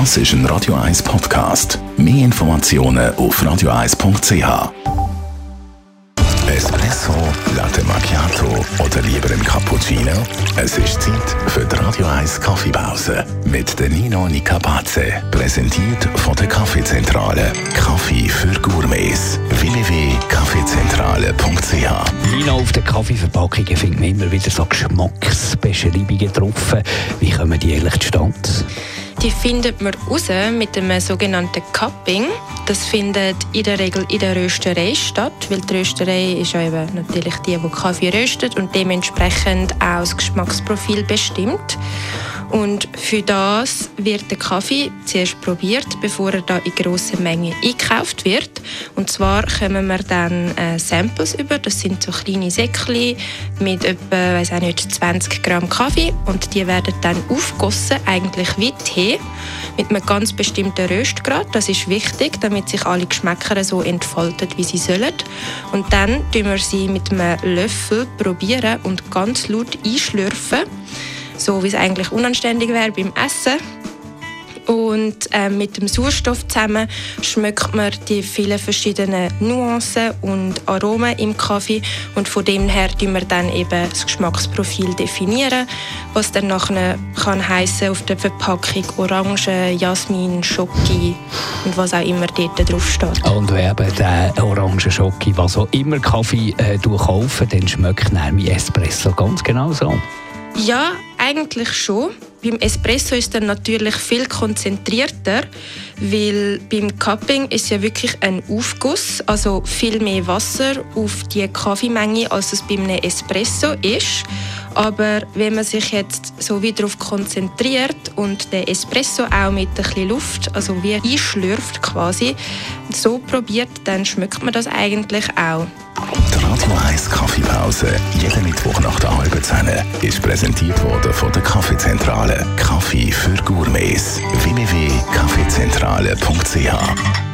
Das ist ein Radio 1 Podcast. Mehr Informationen auf radio1.ch. Espresso, Latte Macchiato oder lieber ein Cappuccino? Es ist Zeit für die Radio 1 Kaffeepause mit der Nino Nicapace. Präsentiert von der Kaffeezentrale. Kaffee für Gourmets. www.kaffeezentrale.ch Nino, auf den Kaffeeverpackungen findet man immer wieder so Geschmacksbeschreibungen drauf. Wie kommen die eigentlich zustande? Die findet man raus mit dem sogenannten Cupping. Das findet in der Regel in der Rösterei statt, weil die Rösterei ist ja eben natürlich die, die Kaffee röstet und dementsprechend auch das Geschmacksprofil bestimmt. Und für das wird der Kaffee zuerst probiert, bevor er da in grosser Menge eingekauft wird. Und zwar kommen wir dann äh, Samples über. Das sind so kleine Säckchen mit etwa weiß auch nicht, 20 Gramm Kaffee. Und die werden dann aufgegossen, eigentlich wie Tee, mit einem ganz bestimmten Röstgrad. Das ist wichtig, damit sich alle Geschmäcker so entfalten, wie sie sollen. Und dann tun wir sie mit einem Löffel probieren und ganz laut einschlürfen so wie es eigentlich unanständig wäre beim Essen. Und äh, mit dem Sauerstoff zusammen schmeckt man die vielen verschiedenen Nuancen und Aromen im Kaffee und von dem her definieren wir dann eben das Geschmacksprofil definieren, was dann nachher kann heißen auf der Verpackung Orange, Jasmin, Schoki und was auch immer dort drauf steht. Und wenn eben der Orange Schoki, was auch immer Kaffee äh, kaufen, dann schmeckt mein Espresso ganz genau so. Ja, eigentlich schon. Beim Espresso ist er natürlich viel konzentrierter, weil beim Cupping ist ja wirklich ein Aufguss, also viel mehr Wasser auf die Kaffeemenge, als es beim Espresso ist. Aber wenn man sich jetzt so wie darauf konzentriert und den Espresso auch mit ein bisschen Luft, also wie einschlürft quasi, so probiert, dann schmeckt man das eigentlich auch. Die Radio 1 Kaffeepause, jeden Mittwoch nach der halben Zehn, ist präsentiert worden von der Kaffeezentrale. Kaffee für Gourmets. www.kaffeezentrale.ch